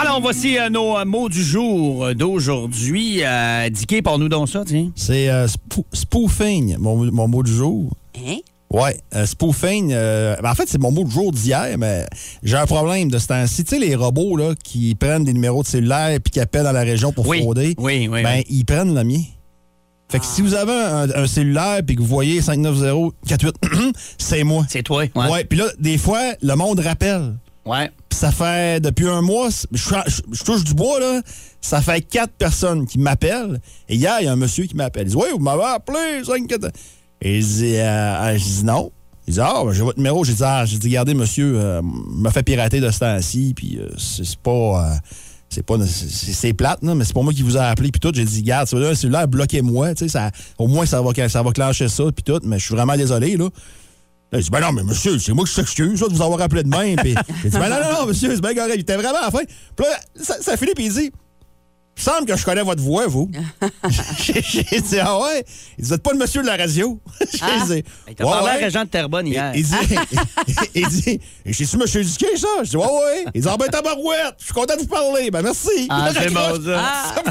Alors, voici euh, nos euh, mots du jour d'aujourd'hui. Euh, Dicky, parle-nous donc ça, tiens. C'est euh, spoo- spoofing, mon, mon mot du jour. Hein? Ouais, euh, spoofing. euh, ben, en fait, c'est mon mot du jour d'hier, mais j'ai un problème de ce temps-ci. Tu sais, les robots là, qui prennent des numéros de cellulaire puis qui appellent dans la région pour Oui, frauder, oui, oui, ben, oui. ils prennent le mien. Fait que si vous avez un, un cellulaire puis que vous voyez 590-48, c'est moi. C'est toi, ouais. Ouais, puis là, des fois, le monde rappelle. Ça fait depuis un mois, je, touche du bois, là. Ça fait quatre personnes qui m'appellent. Et hier, il y a un monsieur qui m'appelle. Il dit Oui, vous m'avez appelé, 5, 4. Et je dis, euh, je dis non. Il dit Ah, ben, j'ai votre numéro. J'ai dit Ah, j'ai dit, regardez, monsieur, euh, m'a fait pirater de ce temps-ci, puis euh, c'est c'est pas. euh, c'est pas c'est c'est plate là, mais c'est pas moi qui vous a appelé puis tout j'ai dit garde celui-là celui-là bloquez-moi tu sais ça au moins ça va ça va ça puis tout mais je suis vraiment désolé là Là, il dit, ben non, mais monsieur, c'est moi qui s'excuse de vous avoir appelé de même. Puis, j'ai dit, ben non, non, non, monsieur, c'est bien correct. Il était vraiment à la fin. Puis là, ça, ça finit, puis il dit, il semble que je connais votre voix, vous. j'ai dit, ah ouais? Vous êtes pas le monsieur de la radio. j'ai Ah. dit, Il t'a Ouais, parlé à ouais. Régent de Terrebonne hier. Il dit, il dit, j'ai su monsieur Duquet, ça? Je dis, ouais, ouais. Il dit, ah ben, tabarouette, je suis content de vous parler. Ben, merci. Ah, c'est bon, ça.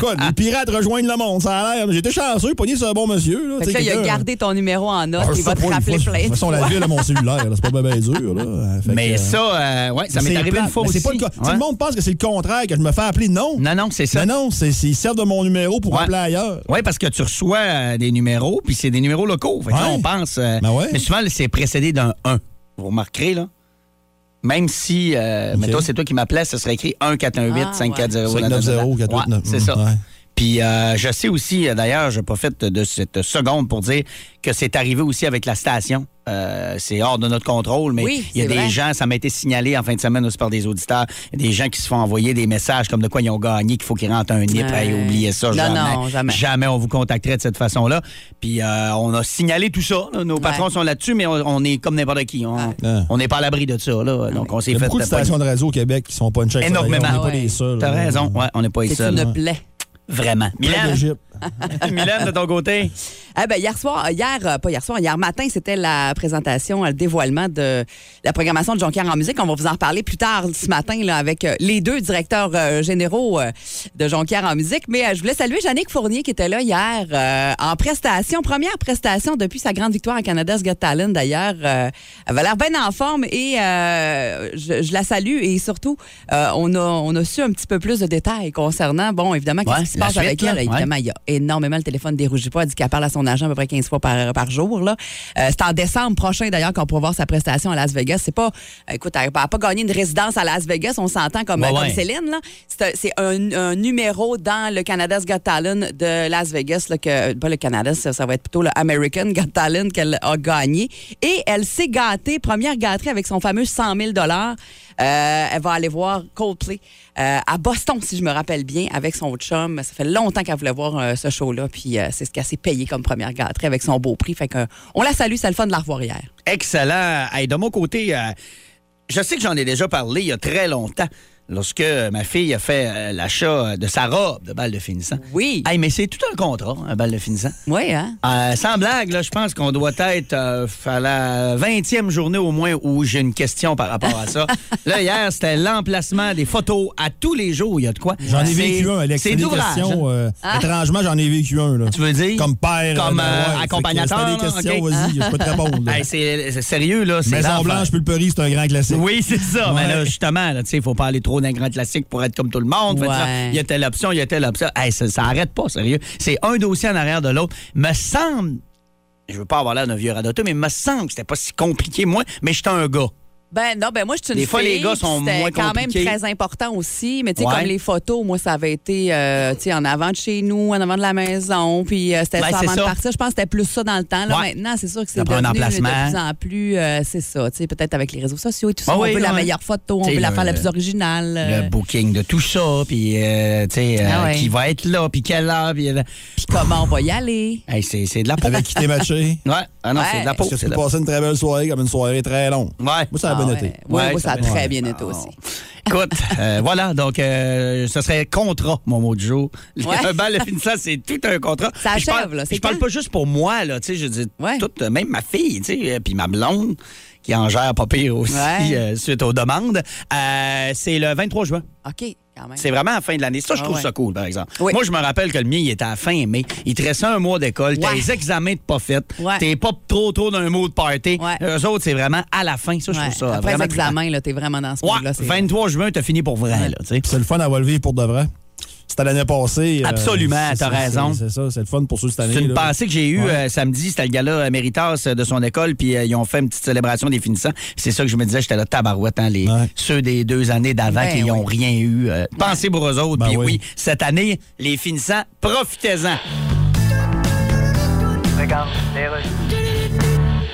Quoi, les pirates rejoignent le monde, ça a l'air. J'étais chanceux, pogné sur un bon monsieur. Là, Fait là, il a gardé ton numéro en note. Ah, il va te rappeler plein De toute façon, la ville à mon cellulaire, là, c'est pas bien dur. Là. Mais euh, ça, euh, ouais, ça m'est arrivé une fois mais aussi. Tout le monde pense que c'est le contraire, que je me fais appeler. Non. Non, non, c'est ça. Non, non, c'est, c'est- ils servent de mon numéro pour Ouais. appeler ailleurs. Oui, parce que tu reçois euh, des numéros, puis c'est des numéros locaux. Fait que là, Ouais. on pense. euh, Ben ouais. Mais souvent, c'est précédé d'un 1. Vous remarquerez, là? Même si, euh, OK. mettons, c'est toi qui m'appelais, ce serait écrit 1 418 Ah, 540 590 489. Ouais, C'est ça. Puis euh, je sais aussi, euh, d'ailleurs, je profite de cette seconde pour dire que c'est arrivé aussi avec la station. Euh, c'est hors de notre contrôle, mais Oui, il y a c'est des vrai. gens, ça m'a été signalé en fin de semaine aussi par des auditeurs, il y a des gens qui se font envoyer des messages comme de quoi ils ont gagné, qu'il faut qu'ils rentrent un NIP. Hey, oubliez ça, Non, jamais. non, jamais. on vous contacterait de cette façon-là. Puis euh, on a signalé tout ça. là. Nos patrons sont là-dessus, mais on, on est comme n'importe qui. On Ouais. n'est pas à l'abri de ça. Là. Donc on s'est Il y a fait... beaucoup de stations de radio au Québec qui sont pas une chaîne. Énormément. On n'est pas Ouais. les seuls. T'as raison. Ouais, on n'est pas les C'est seuls. une plaie. Vraiment. D'Égypte. Mylène, de ton côté? Eh ben, hier soir, hier, euh, pas hier soir, hier matin, c'était la présentation, euh, le dévoilement de la programmation de Jonquière en musique. On va vous en reparler plus tard ce matin là, avec euh, les deux directeurs euh, généraux euh, de Jonquière en musique. Mais euh, je voulais saluer Jannick Fournier qui était là hier euh, en prestation, première prestation depuis sa grande victoire à Canada's Got Talent d'ailleurs. Euh, elle avait l'air bien en forme et euh, je, je la salue et surtout, euh, on, a, on a su un petit peu plus de détails concernant, bon, évidemment, qu'est-ce Ouais, qui se passe suite, avec là, elle. ouais. Évidemment, il y a énormément le téléphone ne dérougit pas. Elle dit qu'elle parle à son agent à peu près 15 fois par, par jour. Là. Euh, c'est en décembre prochain, d'ailleurs, qu'on pourra voir sa prestation à Las Vegas. C'est pas, écoute, elle n'a pas gagné une résidence à Las Vegas, on s'entend comme, Ouais, comme ouais. Céline. là. C'est un- C'est un, un numéro dans le Canada's Got Talent de Las Vegas, là, que, pas le Canada, ça, ça va être plutôt le American Got Talent qu'elle a gagné. Et elle s'est gâtée, première gâterie avec son fameux 100 000 euh, elle va aller voir Coldplay euh, à Boston, si je me rappelle bien, avec son chum. Ça fait longtemps qu'elle voulait voir euh, ce show-là, puis euh, c'est ce qu'elle s'est payé comme première gâterie avec son beau prix. Fait euh, on la salue, c'est le fun de la. Excellent. Hey, de mon côté, euh, je sais que j'en ai déjà parlé il y a très longtemps, lorsque ma fille a fait euh, l'achat de sa robe de balle de finissant. Oui. Hey, mais c'est tout un contrat, un balle de finissant. Oui, hein? Euh, sans blague, là, je pense qu'on doit être euh, à la 20e journée au moins où j'ai une question par rapport à ça. là, hier, c'était l'emplacement des photos à tous les jours. Il y a de quoi? J'en ai vécu un, Alex. C'est questions. hein? euh, Étrangement, j'en ai vécu un. Là. Tu veux dire? Comme père. Comme, ouais, que accompagnateur, C'était des questions, vas-y, je peux te répondre. Hey, c'est sérieux, là. Maison. Blanche, Pulperie, c'est un grand classique. Oui, c'est ça. Mais là, justement, là, tu sais, il faut pas aller trop dans un grand classique pour être comme tout le monde. Ouais. Il y a telle option, il y a telle option. Hey, ça, ça arrête pas, sérieux. C'est un dossier en arrière de l'autre. Me semble, je veux pas avoir l'air d'un vieux radoteur, mais me semble que c'était pas si compliqué, moi, mais j'étais un gars. Ben non, ben moi je suis une Des fois, fille, les gars sont puis c'était moins quand même très important aussi, mais tu sais Ouais. comme les photos, moi ça avait été euh, tu sais en avant de chez nous, en avant de la maison, puis euh, c'était Ben, ça c'est avant de ça. partir. Je pense que c'était plus ça dans le temps. Là Ouais. maintenant, c'est sûr que c'est Ça prend un devenu emplacement. de plus en plus euh, c'est ça, tu sais peut-être avec les réseaux sociaux et tout ça, Ah on oui, veut la ouais. meilleure photo, on T'sais, veut la le- faire la plus originale. euh, Le booking de tout ça, puis, euh, tu sais, euh, Ah ouais. qui va être là, puis quelle heure, puis... euh, Puis comment on va y aller hey, c'est c'est de la peau. Avec qui t'es matché? Ouais, ah non, Ouais. c'est de la peau. Est-ce que c'est tu de peux la- passer une très belle soirée comme une soirée très longue? Ouais. Moi, ça a Ah bien été. Oui, Ouais, ça a très bien été Ah, aussi. Écoute, euh, voilà, donc euh, ce serait contrat, mon mot du jour. Ouais. Un bal de finissant, c'est tout un contrat. Ça Puis je parle- achève, là, Je parle pas juste pour moi, là, tu sais, je dis, Ouais. toute, euh, même ma fille, tu sais, puis ma blonde, qui en gère pas pire aussi, Ouais. euh, suite aux demandes. C'est le 23 juin. OK. C'est vraiment à la fin de l'année. Ça, je Ah trouve ouais. ça cool, par exemple. Oui. Moi, je me rappelle que le mien, il était à la fin mai. Il te restait un mois d'école. T'as Ouais. les examens de pas faits. Ouais. T'es pas trop trop d'un mot de party. Ouais. Eux autres, c'est vraiment à la fin. Ça, je Ouais. trouve ça Après vraiment les examens, là, t'es vraiment dans ce c'est- 23 juin, t'as fini pour vrai, c'est le fun à le vivre pour de vrai. C'était l'année passée. euh, Absolument, t'as raison. C'est ça, c'est le fun pour ceux cette année. C'est une là. pensée que j'ai eue Ouais. euh, samedi. C'était le gala euh, Méritas de son école, puis euh, ils ont fait une petite célébration des finissants. C'est ça que je me disais, j'étais là, tabarouette, hein, les, Ouais. ceux des deux années d'avant Ben qui n'ont oui. rien eu. euh, Pensez pour eux autres, Ben puis oui. oui. cette année, les finissants, profitez-en.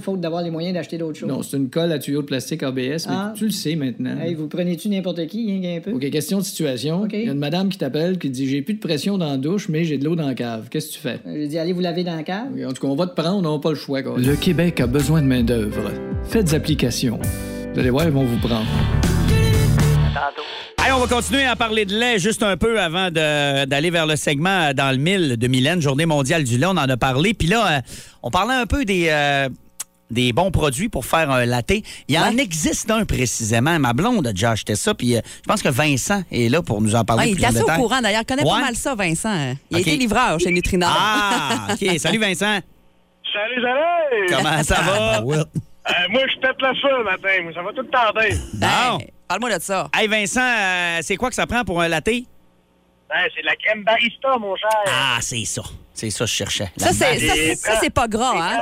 faute d'avoir les moyens d'acheter d'autres choses. Non, c'est une colle à tuyau de plastique ABS, mais Ah. tu le sais maintenant. Hey, vous prenez-tu n'importe qui, hein, un peu? OK, question de situation. OK. Il y a une madame qui t'appelle qui te dit J'ai plus de pression dans la douche, mais j'ai de l'eau dans la cave. Qu'est-ce que tu fais? Euh, J'ai dit, allez vous laver dans la cave. Oui, En tout cas, on va te prendre, on n'a pas le choix. Le Québec a besoin de main-d'œuvre. Faites application. Vous allez voir, ils vont vous prendre. Allez, on va continuer à parler de lait juste un peu avant d'aller vers le segment euh, dans le mille de Mylène, Journée mondiale du lait. On en a parlé. Puis là, euh, on parlait un peu des, euh, des bons produits pour faire un latte. Il y en existe un précisément. Ma blonde a déjà acheté ça. Puis euh, je pense que Vincent est là pour nous en parler Ah, il plus est en assez au courant d'ailleurs. Il connaît Ouais. pas mal ça, Vincent. Il OK. a été livreur chez Nutrinor. Ah, OK. Salut Vincent. Salut, salut! Comment ça va? Ouais. Euh, moi, je pète le feu le matin. Moi, ça va tout tenter. Bon. Ben, Parle-moi de ça. Hey Vincent, euh, c'est quoi que ça prend pour un latte? Ben, c'est de la crème barista, mon cher. Ah, c'est ça. C'est ça que je cherchais. La Ça, c'est, ça, c'est pas gras, hein?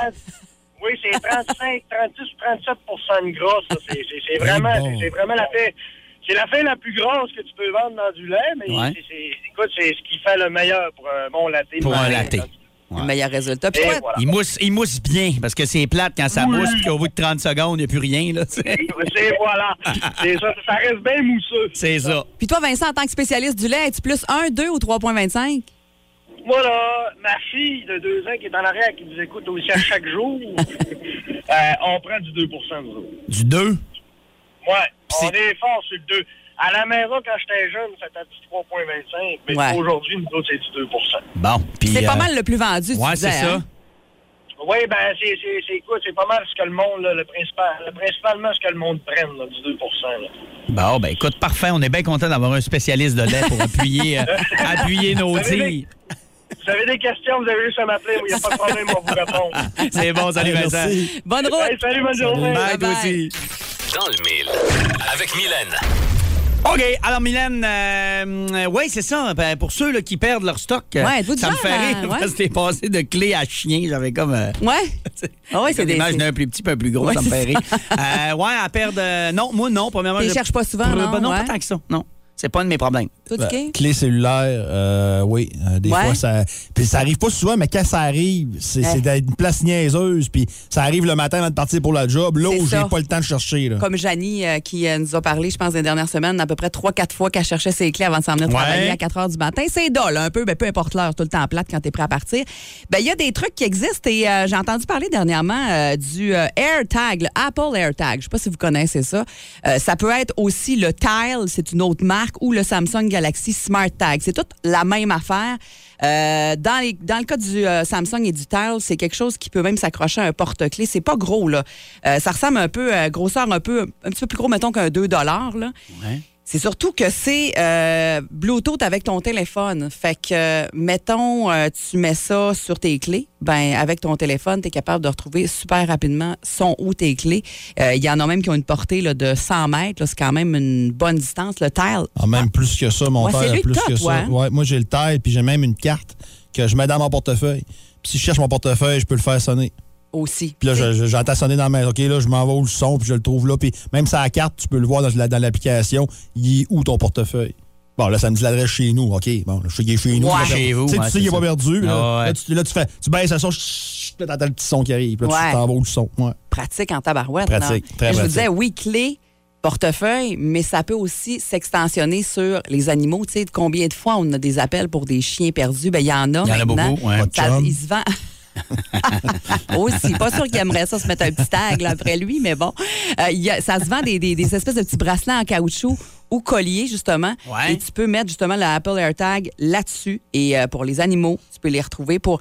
C'est 30 Oui, c'est 35, 36 ou 37 de gras. ça. C'est, vraiment, bon. c'est, vraiment la fait. C'est la fin la plus grosse que tu peux vendre dans du lait, mais Ouais. c'est, c'est- écoute, c'est ce qui fait le meilleur pour un bon latte. Pour un latte. Le meilleur résultat. Puis voilà. Il mousse, il mousse bien parce que c'est plate quand ça Oui. mousse puis qu'au bout de 30 secondes, il n'y a plus rien. Là. C'est voilà. C'est ça, ça reste bien mousseux. c'est ça. puis toi, Vincent, en tant que spécialiste du lait, es-tu plus 1, 2 ou 3,25? Moi, là, ma fille de deux ans qui est en arrière, qui nous écoute aussi à chaque jour, euh, on prend du 2% nous autres. Du 2. Ouais, c'est- on est fort sur le 2. À la maison, quand j'étais jeune, c'était du 3,25. Mais Ouais. aujourd'hui, nous autres, c'est du 2% Bon. puis, C'est pas euh, mal le plus vendu, tu Ouais, disais, c'est ça. hein? Oui, ben, c'est, quoi? C'est pas mal ce que le monde, là, le principal, le principalement ce que le monde prenne, là, du 2 là. Bon, ben écoute, parfait. On est bien content d'avoir un spécialiste de lait pour appuyer, euh, appuyer nos tirs. Vous avez des questions, vous avez juste à m'appeler, il n'y a pas de problème, on va vous répondre. C'est bon, salut Vincent. merci. Bonne route! Hey, salut, bonne journée. Bye, toi Bye-bye. aussi. Dans le mille. Avec Mylène. OK, alors Mylène, euh, oui, c'est ça. Ben, pour ceux là, qui perdent leur stock, euh, Ouais, ça me fait rire ouais. parce que t'es passé de clé à chien. J'avais comme... euh, Ouais? Ah ouais, c'est des. l'image d'un plus petit peu plus gros, Ouais, ça me fait rire. Euh, ouais, à perdre... euh, non, moi, non. Premièrement, Tu les je- cherches pas souvent, Euh, non? ben non, Ouais. pas tant que ça. Non, c'est pas un de mes problèmes. Ben? Clé cellulaire, euh, oui. euh, des Ouais. fois, ça. Puis ça arrive pas souvent, mais quand ça arrive, c'est Ouais. une place niaiseuse. Puis ça arrive le matin avant de partir pour la job, là où j'ai pas le temps de chercher. Là. Comme Janie euh, qui euh, nous a parlé, je pense, des dernières semaines, à peu près 3-4 fois qu'elle cherchait ses clés avant de s'en venir Ouais. travailler à 4 heures du matin. C'est dole un peu, ben, peu importe l'heure, tout le temps plate quand t'es prêt à partir. Ben, il y a des trucs qui existent et euh, j'ai entendu parler dernièrement euh, du euh, AirTag, le Apple AirTag. Je sais pas si vous connaissez ça. Euh, ça peut être aussi le Tile, c'est une autre marque, ou le Samsung Galaxy Smart Tag. C'est toute la même affaire. Euh, dans, le cas du euh, Samsung et du Tile, c'est quelque chose qui peut même s'accrocher à un porte-clés. C'est pas gros, là. Euh, ça ressemble un peu grosseur un peu un petit peu plus gros, mettons, qu'un 2 là. C'est surtout que c'est euh, Bluetooth avec ton téléphone. Fait que, mettons, euh, tu mets ça sur tes clés, ben avec ton téléphone, tu es capable de retrouver super rapidement son ou tes clés. Euh, Il y en a même qui ont une portée là, de 100 mètres. C'est quand même une bonne distance. Le tile, Ah, même plus que ça, mon Ouais, a plus que ça. hein? Ouais, moi, j'ai le taille, puis j'ai même une carte que je mets dans mon portefeuille. Puis si je cherche mon portefeuille, je peux le faire sonner. Aussi. Puis là, je- je- j'entends sonner dans ma OK, là, je m'en vais où le son, puis je le trouve là. Puis même la carte, tu peux le voir dans, la- dans l'application. Il est où ton portefeuille? Bon, là, ça me dit l'adresse chez nous. OK, bon, je sais qu'il est chez nous. Ouais. Chez vous, Tu sais, ouais, tu sais qu'il n'est pas perdu. Là, Ah ouais. là, tu, là, tu fais, tu baisses le son, chut, là, t'entends le petit son qui arrive. Puis là, Ouais. tu t'en vas où le son. Ouais. pratique en tabarouette. Pratique, non? très Je vous disais, oui, clé, portefeuille, mais ça peut aussi s'extensionner sur les animaux. Tu sais, combien de fois on a des appels pour des chiens perdus? Ben, il y en a Il y en a beaucoup, Ça- chum. il se vend. aussi, pas sûr qu'il aimerait ça se mettre un petit tag là, après lui, mais bon. Euh, il y a- ça se vend des, des- des espèces de petits bracelets en caoutchouc ou colliers, justement. Ouais. Et tu peux mettre justement le Apple AirTag là-dessus. Et euh, pour les animaux, tu peux les retrouver pour.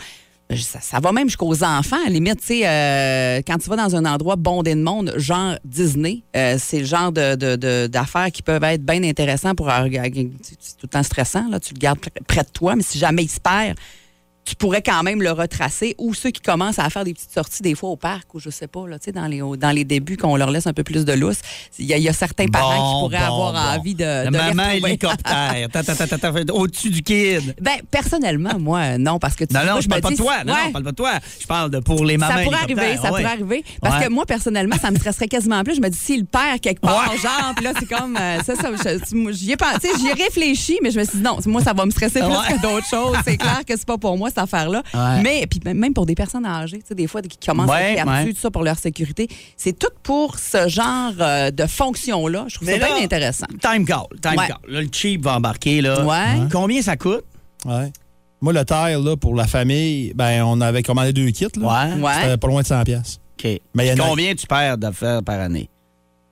Ça, ça va même jusqu'aux enfants. À la limite, tu sais, euh, quand tu vas dans un endroit bondé de monde, genre Disney, c'est le genre de, de- de- d'affaires qui peuvent être bien intéressants pour. C'est tout le temps stressant, là. Tu le gardes pr- près de toi, mais si jamais il se perd, tu pourrais quand même le retracer. Ou ceux qui commencent à faire des petites sorties des fois au parc, ou je sais pas, là, dans les, dans les débuts, qu'on leur laisse un peu plus de lousse. Il y, a- il y a certains parents qui pourraient bon, avoir bon. envie de. De maman hélicoptère. Au-dessus du kid. Ben, personnellement, moi, non, parce que tu Non, non, je parle pas de toi. Non, je parle pas de toi. Je parle de pour les mamans ça pourrait arriver, ça Ouais. pourrait arriver. Parce Ouais. que moi, personnellement, ça me stresserait quasiment plus. Je me dis, s'il perd quelque part, genre, puis là, c'est comme, euh, ça, ça, j'y ai ai réfléchi, mais je me suis dit, non, moi, ça va me stresser plus que d'autres choses. C'est clair que c'est pas pour moi, affaire-là. Ouais. Mais, puis même pour des personnes âgées, tu sais, des fois, qui commencent à Ouais, perdus, ouais. tout ça pour leur sécurité, c'est tout pour ce genre euh, de fonction-là. Je trouve Mais ça là, bien intéressant. Time call. Time Ouais. call. Là, le cheap va embarquer. Là. Ouais. Combien ça coûte? Ouais. Moi, le tile, là, pour la famille, ben, on avait commandé deux kits. Là. Ouais. Ouais. C'était pas loin de 100 pièces. OK. Mais il y en a- Combien tu perds d'affaires par année?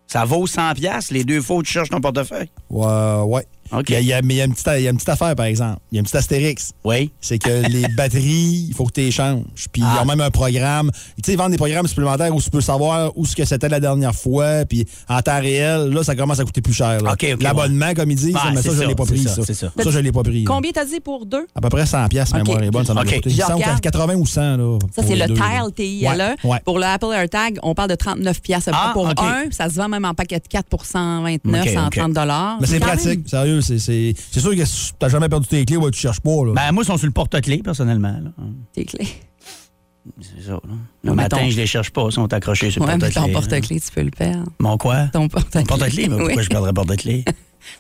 Ça vaut 100 pièces les deux fois où tu cherches ton portefeuille? Ouais, ouais. OK. Il y a- il y a- mais il y, a une petite- il y a une petite affaire, par exemple. Il y a une petite astérix. Oui. C'est que les batteries, il faut que tu les changes. Puis Ah. ils ont même un programme. Tu sais, ils vendent des programmes supplémentaires où tu peux savoir où ce que c'était la dernière fois. Puis en temps réel, là, ça commence à coûter plus cher. là. OK, OK, L'abonnement, comme ils disent, Ouais, mais ça, c'est je ça, l'ai pas pris. ça, Ça, ça. Ça, je l'ai pas pris. Combien t'as dit pour deux? À peu près 100 pièces, mémoire est bonne. Ça m'a coûté. Je Il me semble regarde. 80 ou 100. Là, Ça, c'est le deux. Tile TILE. Ouais, ouais. Pour le Apple AirTag, on parle de 39 pièces Ah, pour un. Ça se vend même en paquet de 4 pour 129, OK, 130 dollars. Mais c'est pratique, sérieux. C'est c'est- c'est sûr que si t'as jamais perdu tes clés, ouais, tu cherches pas. Là. Ben, moi, ils sont sur le porte-clés, personnellement. là. Tes clés. C'est ça. Là. Le Ouais, matin, ton- je les cherche pas. Ils sont accrochés sur le Ouais, porte-clés. ton porte-clés, tu peux le perdre. Mon quoi? Ton porte-clés. Porte-clés? Mais pourquoi je perdrais porte-clés?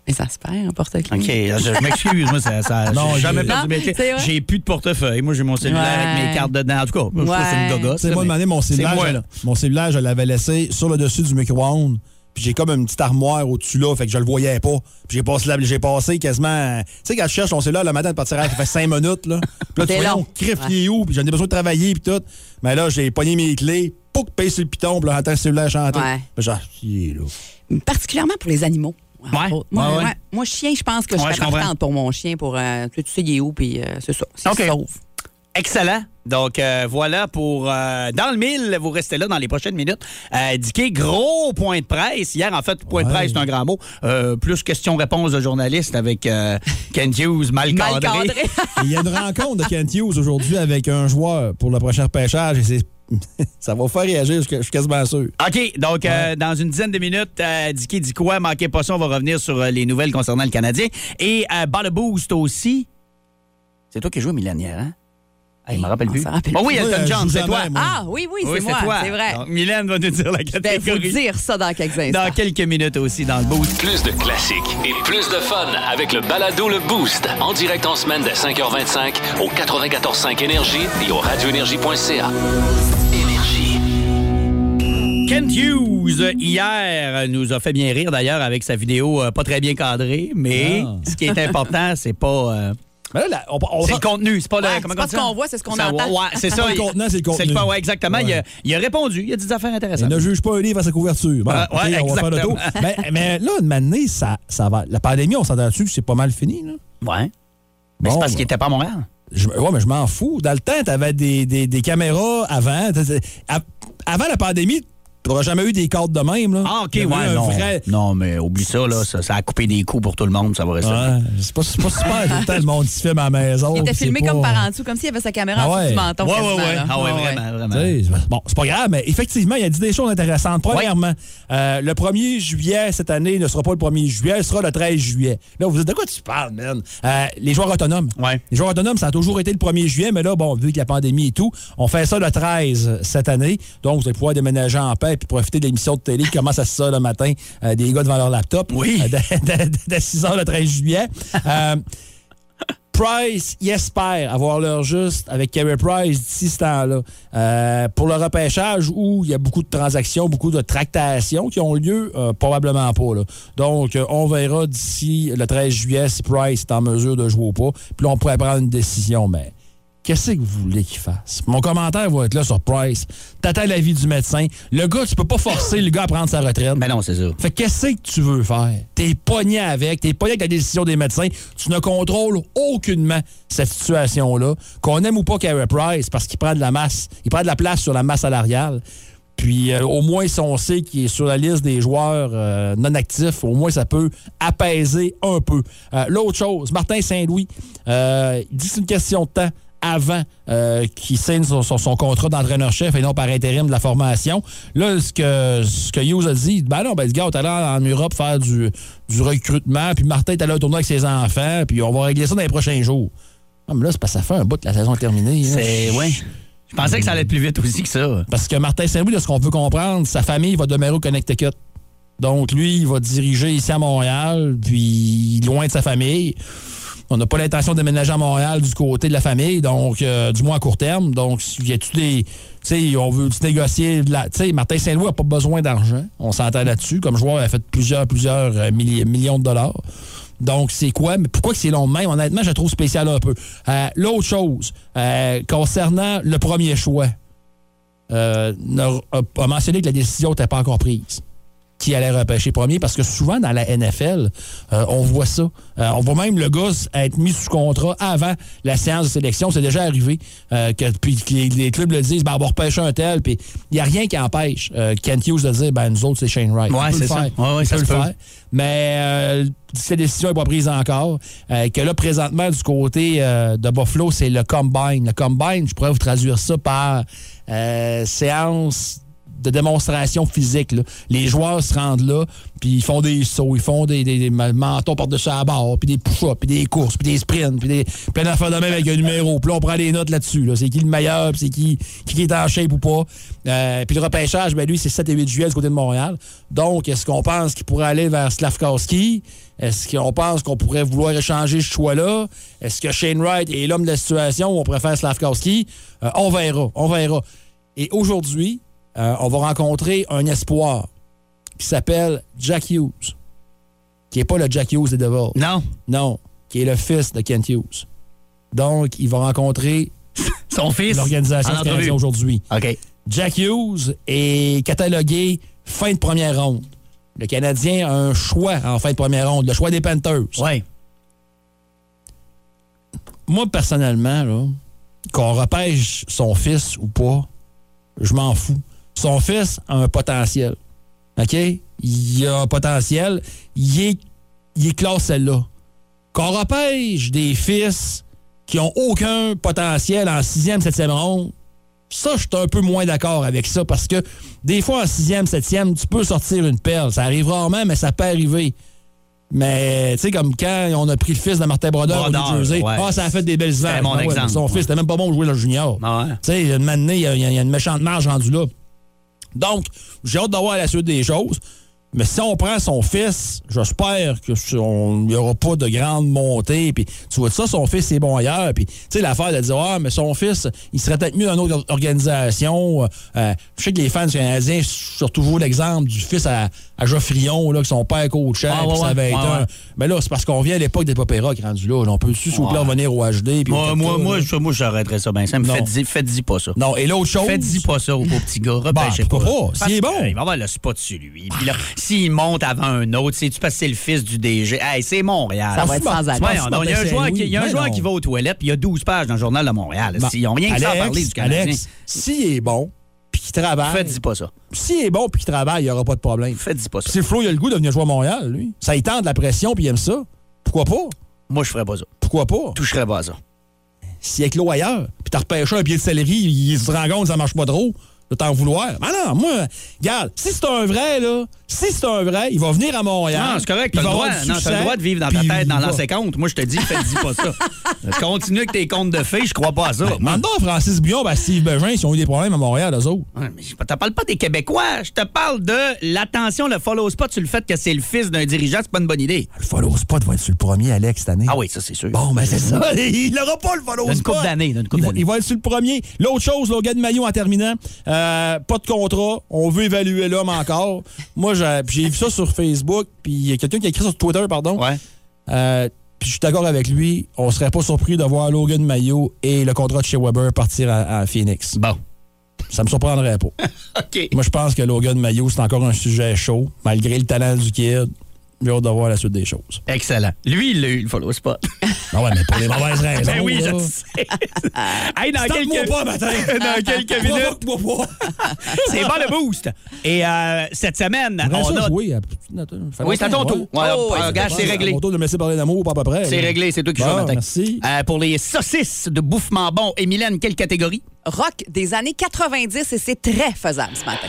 Mais ça se perd, un porte-clés. OK, je, je m'excuse. Moi, ça, ça, Non, j'ai jamais perdu Non, mes clés. c'est. J'ai plus de portefeuille. Moi, j'ai mon cellulaire avec mes cartes dedans. En tout cas, moi, je trouve que c'est une. Tu sais, moi, mais demander mon c'est cellulaire, moi, je- là. mon cellulaire, je l'avais laissé sur le dessus du micro-ondes. Puis j'ai comme une petite armoire au-dessus là, fait que je le voyais pas. Puis j'ai passé, j'ai passé quasiment. Tu sais, quand je cherche ton cellulaire le matin de partir, ça fait cinq minutes, là. Puis là, tu vois, on crif il est où, puis j'en ai besoin de travailler, puis tout. Mais là, j'ai pogné mes clés, pouc, paye sur le piton, puis là, j'entends le cellulaire chanter. Ouais. Puis genre, il est là. Particulièrement pour les animaux. Ouais. Moi, Ouais, ouais. ouais. Moi, chien, je pense que je comprends. partante pour mon chien. Pour, euh, tu sais, il est où, puis euh, c'est ça. C'est. Excellent. Donc, euh, voilà pour euh, Dans le mille. Vous restez là dans les prochaines minutes. Euh, Dicky, gros point de presse. Hier, en fait, point de presse, c'est un grand mot. Euh, plus question-réponse de journaliste avec euh, Ken Hughes, mal Mal cadré. Il y a une rencontre de Kent Hughes aujourd'hui avec un joueur pour le prochain repêchage et c'est. ça va faire réagir, je je suis quasiment sûr. OK, donc euh, dans une dizaine de minutes, euh, Dicky dit quoi? Manquez pas ça, on va revenir sur euh, les nouvelles concernant le Canadien. Et euh, Ball Boost aussi. C'est toi qui joué Millionnaire, hein? Hey, je me rappelle on plus. rappelle Oh oui. Elton John, c'est toi. moi. Ah, oui, oui, Oui, c'est moi. toi. C'est vrai. Donc, Mylène va nous dire la Je vais vous catégorie. dire ça dans quelques instants. Dans quelques minutes aussi dans le boost. Plus de classiques et plus de fun avec le balado Le Boost. En direct en semaine dès 5h25 au 94.5 Énergie et au radioénergie.ca. Énergie. Kent Hughes, hier, nous a fait bien rire d'ailleurs avec sa vidéo euh, pas très bien cadrée, mais Ah. ce qui est important, c'est pas. euh, Mais là, là, on, on- c'est le contenu, c'est pas le. Ouais, comment c'est pas ce qu'on voit, c'est ce qu'on entend. Ouais, c'est ça. le contenant, c'est le contenu. C'est le- ouais, exactement. Il, a, il a répondu. Il a dit des affaires intéressantes. ne juge pas un livre à sa couverture. Bon, ouais, on va faire le tour. mais, mais là, une année, ça, ça va. La pandémie, on s'entend dessus que c'est pas mal fini. Là. Ouais. Mais c'est Bon, parce ben. qu'il était pas à Montréal. Je, ouais, mais je m'en fous. Dans le temps, t'avais des, des, des caméras avant. Avant la pandémie, t'auras jamais eu des cadres de même. Là. Ah, OK, Il ouais, non. vrai- Non, mais oublie ça, là. Ça, ça a coupé des coups pour tout le monde, ça va rester. Ouais, c'est pas, c'est pas super tout le monde qui se filme à la maison. Il était filmé pas- comme par en dessous, comme s'il avait sa caméra Ah en dessous ouais. du menton. Ouais, ouais, ouais. là. Ah, ouais, Ouais, ouais. vraiment, vraiment. Bon, c'est pas grave, mais effectivement, il a dit des choses intéressantes. Premièrement, euh, le 1er juillet cette année ne sera pas le 1er juillet, ce sera le 13 juillet. Là, vous dites, de quoi tu parles, man? Euh, les joueurs autonomes. Ouais. Les joueurs autonomes, ça a toujours été le 1er juillet, mais là, bon, vu que la pandémie et tout, on fait ça le 13 cette année. Donc, vous allez pouvoir déménager en paix et profiter de l'émission de télé qui commence à 6 h le matin, euh, des gars devant leur laptop. Oui. Euh, de, de- de 6 h le 13 juillet. Euh, Price, il espère avoir l'heure juste avec Carey Price d'ici ce temps-là. Euh, pour le repêchage où il y a beaucoup de transactions, beaucoup de tractations qui ont lieu, euh, probablement pas. là. Donc, euh, on verra d'ici le 13 juillet si Price est en mesure de jouer ou pas. Puis là, on pourrait prendre une décision. Mais qu'est-ce que vous voulez qu'il fasse? Mon commentaire va être là sur Price. T'attends l'avis du médecin. Le gars, tu peux pas forcer le gars à prendre sa retraite. Ben non, c'est ça. Fait que qu'est-ce que tu veux faire? T'es pogné avec, t'es pogné avec la décision des médecins. Tu ne contrôles aucunement cette situation-là. Qu'on aime ou pas Carey Price, parce qu'il prend de la masse, il prend de la place sur la masse salariale. Puis euh, au moins, si on sait qu'il est sur la liste des joueurs euh, non actifs, au moins ça peut apaiser un peu. Euh, L'autre chose, Martin Saint-Louis, il dit que c'est une question de temps avant euh, qu'il signe son, son- son contrat d'entraîneur-chef et non par intérim de la formation. Là, ce que, ce que Hughes a dit, ben non, ben ce gars est allé en Europe faire du, du recrutement, puis Martin est allé au tournoi avec ses enfants, puis on va régler ça dans les prochains jours. Ah, mais là, c'est parce que ça fait un bout que la saison est terminée. C'est. Ouais. Je pensais que ça allait être plus vite aussi que ça. Parce que Martin Saint-Louis, de ce qu'on peut comprendre, sa famille va demeurer au Connecticut. Donc, lui, il va diriger ici à Montréal, puis loin de sa famille. On n'a pas l'intention de déménager à Montréal du côté de la famille, donc du moins à court terme. Donc, y a-tu des. Tu sais, on veut négocier. Tu sais, Martin Saint-Louis n'a pas besoin d'argent. On s'entend là-dessus. Comme joueur, il a fait plusieurs, plusieurs euh, milli- millions de dollars. Donc, c'est quoi? Mais pourquoi que c'est long même? Honnêtement, je trouve spécial un peu. Euh, L'autre chose, euh, concernant le premier choix, euh, a, a mentionné que la décision n'était pas encore prise qui allait repêcher premier parce que souvent dans la NFL, euh, on voit ça. Euh, on voit même le gars être mis sous contrat avant la séance de sélection. C'est déjà arrivé euh, que, puis que les, clubs le disent, ben, on va repêcher un tel, puis il n'y a rien qui empêche euh, Kent Hughes de dire, ben, nous autres, c'est Shane Wright. Ouais, c'est ça. faire. Ouais, ouais, ça peut le faire. Mais euh, cette décision n'est pas prise encore. Euh, que là, présentement, du côté euh, de Buffalo, c'est le combine. Le combine, je pourrais vous traduire ça par euh, séance de démonstration physique. Les joueurs se rendent là, puis ils font des sauts, ils font des, des, mentons par-dessus la barre, puis des push-ups, puis des courses, puis des sprints, puis des, plein d'affaires de même avec un numéro. Puis là, on prend des notes là-dessus. là. C'est qui le meilleur, c'est qui, qui est en shape ou pas. Euh, puis le repêchage, ben lui, c'est 7 et 8 juillet du côté de Montréal. Donc, est-ce qu'on pense qu'il pourrait aller vers Slavkowski? Est-ce qu'on pense qu'on pourrait vouloir échanger ce choix-là? Est-ce que Shane Wright est l'homme de la situation ou on préfère Slavkowski? Euh, on verra, on verra. Et aujourd'hui, euh, on va rencontrer un espoir qui s'appelle Jack Hughes, qui n'est pas le Jack Hughes des Devils. Non. Non, qui est le fils de Kent Hughes. Donc, il va rencontrer Son fils? l'organisation en du entrevue. Canadien aujourd'hui. OK. Jack Hughes est catalogué fin de première ronde. Le Canadien a un choix en fin de première ronde, le choix des Panthers. Ouais. Moi, personnellement, qu'on repêche son fils ou pas, je m'en fous. Son fils a un potentiel. OK? Il a un potentiel. Il est, il est classe celle-là. Qu'on repêche des fils qui ont aucun potentiel en sixième, septième ronde, ça, je suis un peu moins d'accord avec ça parce que des fois, en sixième, septième, tu peux sortir une perle. Ça arrive rarement, mais ça peut arriver. Mais, tu sais, comme quand on a pris le fils de Martin Brodeur au New Jersey, ouais. ah, ça a fait des belles ventes. mon Ah ouais, exemple, mais son ouais. fils, c'était même pas bon pour jouer le junior. Ah. Tu sais, il y a une il y a une méchante marge rendue là. Donc, j'ai hâte d'avoir la suite des choses. Mais si on prend son fils, j'espère qu'il n'y aura pas de grande montée. Puis, tu vois ça, son fils est bon ailleurs. Puis, tu sais, l'affaire de dire, ah, mais son fils, il serait peut-être mieux dans une autre organisation. Euh, je sais que les fans du Canadien sortent toujours l'exemple du fils à, à Geoffrion, là, que son père coachait. Ah, ouais, ça ouais, avait été ouais, un-. Mais là, c'est parce qu'on vient à l'époque des Popéra qui est rendu là. On peut s'il vous plaît revenir au HD. puis Moi, 4K, moi, moi, je- moi, j'arrêterais ça bien simple. Faites-y faites-y pas ça. Non, et l'autre chose? Faites-y pas ça au pauvre petit gars. Repêchez pourquoi pas. pas? S'il est bon. que, Il va avoir le spot sur lui. Puis là, S'il monte avant un autre, c'est-tu parce que c'est le fils du DG? Hey, c'est Montréal. Ça va être sans Il y a un joueur, oui, qui, il y a un ben joueur qui va aux toilettes, puis il y a 12 pages dans le journal de Montréal. Bon, Ils n'ont rien que ça à parler du Canadien. S'il est bon, travaille, Faites-y pas ça. s'il est bon, puis qu'il travaille, il n'y aura pas de problème. Faites-y pas ça. Si Flo, il a le goût de venir jouer à Montréal, lui. Ça y tente de la pression, puis il aime ça. Pourquoi pas? Moi, je ferais pas ça. Pourquoi pas? toucherais pas à ça. S'il est clos ailleurs, puis t'as repêché un pied de céleri, il se rend compte ça marche pas trop, de t'en vouloir. Mais non, moi, regarde, si c'est un vrai, là, si c'est un vrai, il va venir à Montréal. Non, c'est correct. il T'as le, droit, de vivre dans ta tête, dans l'ancien compte. Moi, je te dis, faites-y pas ça. Continue avec tes comptes de fées, je crois pas à ça. Ben, à Francis Billon, ben Steve Bégin, s'ils ont eu des problèmes à Montréal, eux autres. Je te parle pas des Québécois. Je te parle de l'attention, le follow spot sur le fait que c'est le fils d'un dirigeant. C'est pas une bonne idée. Le follow spot va être sur le premier, Alex, cette année. Ah oui, ça, c'est sûr. Bon, ben c'est ça. Il n'aura pas le follow spot. il, va, d'années. il va être sur le premier. L'autre chose, Logan Maillot en terminant, euh, pas de contrat. On veut évaluer l'homme encore. Moi, j'ai vu ça sur Facebook, puis il y a quelqu'un qui a écrit sur Twitter, pardon. Ouais. Euh, puis je suis d'accord avec lui. On serait pas surpris de voir Logan Maillot et le contrat de chez Weber partir à, à Phoenix. Bon. Ça me surprendrait pas. OK. Moi, je pense que Logan Maillot, c'est encore un sujet chaud, malgré le talent du kid. J'ai hâte de voir la suite des choses. Excellent. Lui, il l'a eu, le follow spot. Ah ouais, mais pour les mauvaises raisons. Ben oui, je là. le sais. hey, dans quelques... pas, matin. dans quelques minutes, c'est pas le boost. Et euh, cette semaine, on ça a... jouer à- Oui, c'est à ton tour. Ouais, Oh, ouais, regarde, c'est réglé. Mon tour de me laisser parler d'amour, pas à peu près. C'est réglé, c'est toi qui joues Bon, le matin. merci. Euh, pour les saucisses de bouffement bon, et Mylène, quelle catégorie? Rock des années 90 et c'est très faisable ce matin.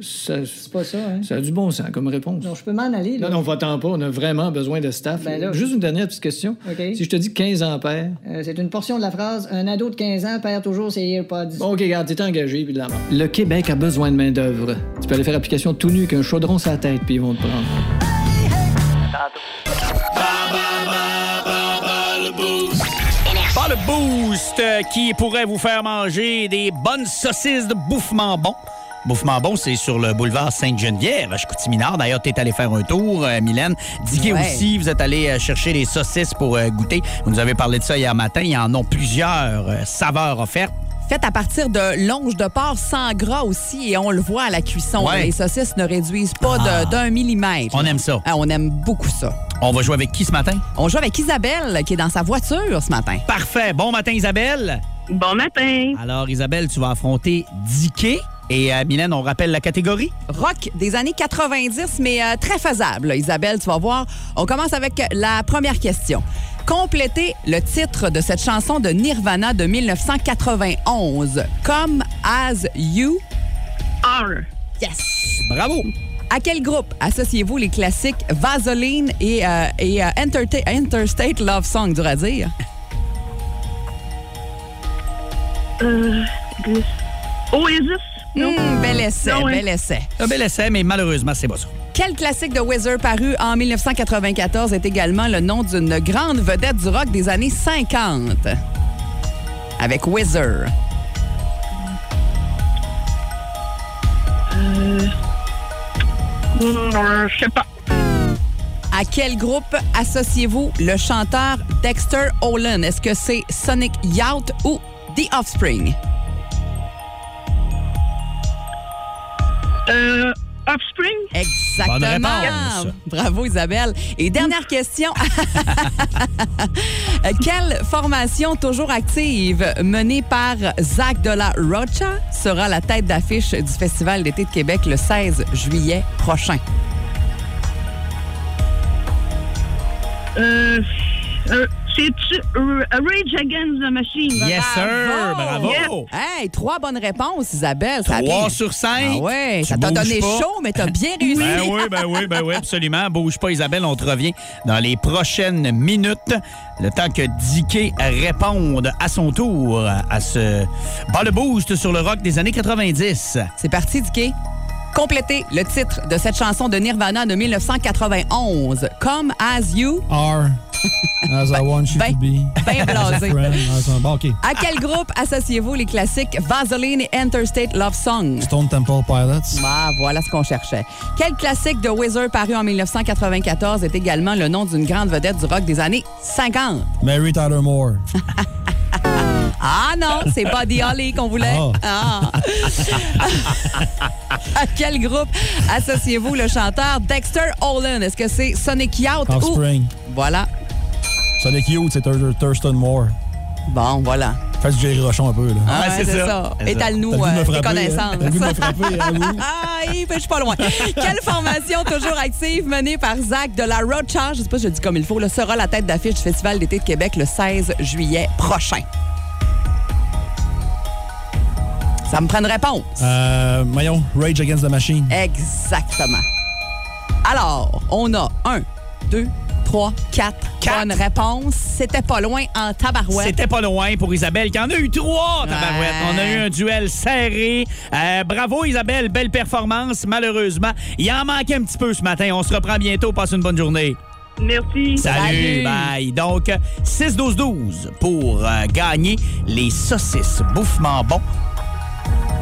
C'est pas ça, hein? ça a du bon sens comme réponse. Non, je peux m'en aller, là. Non, non, va-t'en pas. On a vraiment besoin de staff. Ben là- Juste une dernière petite question. OK. Si je te dis 15 ampères. Euh, c'est une portion de la phrase Un ado de 15 ans perd toujours ses AirPods. Bon, OK, regarde, t'es engagé, puis de la mort. Le Québec a besoin de main-d'œuvre. Tu peux aller faire application tout nu qu'un chaudron sur la tête, puis ils vont te prendre. Pas le boost qui pourrait vous faire manger des bonnes saucisses de bouffement bon. Bouffement bon, c'est sur le boulevard Sainte-Geneviève à Chicoutimi-Nord. D'ailleurs, tu es allé faire un tour, euh, Mylène. Ouais. aussi, vous êtes allé euh, chercher les saucisses pour euh, goûter. Vous nous avez parlé de ça hier matin. Il y en a plusieurs euh, saveurs offertes. Faites à partir de longe de porc sans gras aussi et on le voit à la cuisson. Ouais. Les saucisses ne réduisent pas Ah. d'un millimètre. On aime ça. Ah, on aime beaucoup ça. On va jouer avec qui ce matin? On joue avec Isabelle qui est dans sa voiture ce matin. Parfait. Bon matin, Isabelle. Bon matin. Alors, Isabelle, tu vas affronter Dicky. Et euh, Mylène, on rappelle la catégorie? Rock des années 90, mais euh, très faisable. Isabelle, tu vas voir. On commence avec la première question. Complétez le titre de cette chanson de Nirvana de 1991. Come as you. R. Yes! Bravo. À quel groupe associez-vous les classiques Vaseline et, euh, et euh, Interstate Love Song, dur à dire? Euh, Oasis. Non. Hmm, bel essai, Non, ouais. bel essai. Un bel essai, mais malheureusement, c'est pas ça. Quel classique de Weezer paru en 1994 est également le nom d'une grande vedette du rock des années 50? Avec Weezer. Euh, je sais pas. À quel groupe associez-vous le chanteur Dexter Olin? Est-ce que c'est Sonic Youth ou The Offspring? Euh, Offspring? Exactement. Bonne réponse. Bravo Isabelle. Et dernière question. Quelle formation toujours active menée par Zach de la Rocha sera la tête d'affiche du Festival d'été de Québec le 16 juillet prochain? Euh, euh, C'est-tu euh, Rage Against the Machine? Yes, sir! Bravo! Hey, trois bonnes réponses, Isabelle. Ça 3 bien- sur 5. Ah ouais, ça t'a donné chaud, mais t'as bien réussi. Ben oui, ben oui, ben oui, absolument. Bouge pas, Isabelle, on te revient dans les prochaines minutes. Le temps que Dicky réponde à son tour à ce bas le boost sur le rock des années 90. C'est parti, Dicky. Complétez le titre de cette chanson de Nirvana de 1991. Come As You. R. As I want you ben- to be. ben blasé. Bon, OK. À quel groupe associez-vous les classiques Vaseline et Interstate Love Song? Stone Temple Pilots. Ah, voilà ce qu'on cherchait. Quel classique de Wizard paru en 1994 est également le nom d'une grande vedette du rock des années 50? Mary Tyler Moore. Ah non, c'est Buddy Holly qu'on voulait. Ah. à quel groupe associez-vous le chanteur Dexter Olin? Est-ce que c'est Sonic Youth ou... Voilà. Sonic Youth, c'est Thur- Thurston Moore. Bon, voilà. Fais du Jerry Rochon un peu, là. Ah, ouais, c'est ça. Étale-nous de me euh, tes connaissances. hein? Me frapper, hein, vous? Ah, il- je suis pas loin. Quelle formation toujours active menée par Zach de la Rocha, je sais pas si je le dis comme il faut, là, sera la tête d'affiche du Festival d'été de Québec le 16 juillet prochain? Ça me prend une réponse. Euh, voyons, Rage Against the Machine. Exactement. Alors, on a un, deux, trois, quatre, bonnes réponses. C'était pas loin en tabarouette. C'était pas loin pour Isabelle, qui en a eu trois, tabarouette. Ouais. On a eu un duel serré. Euh, bravo, Isabelle. Belle performance. Malheureusement, il en manquait un petit peu ce matin. On se reprend bientôt. Passe une bonne journée. Merci. Salut, bye. Donc, 6-12-12 pour euh, gagner les saucisses bouffement bon.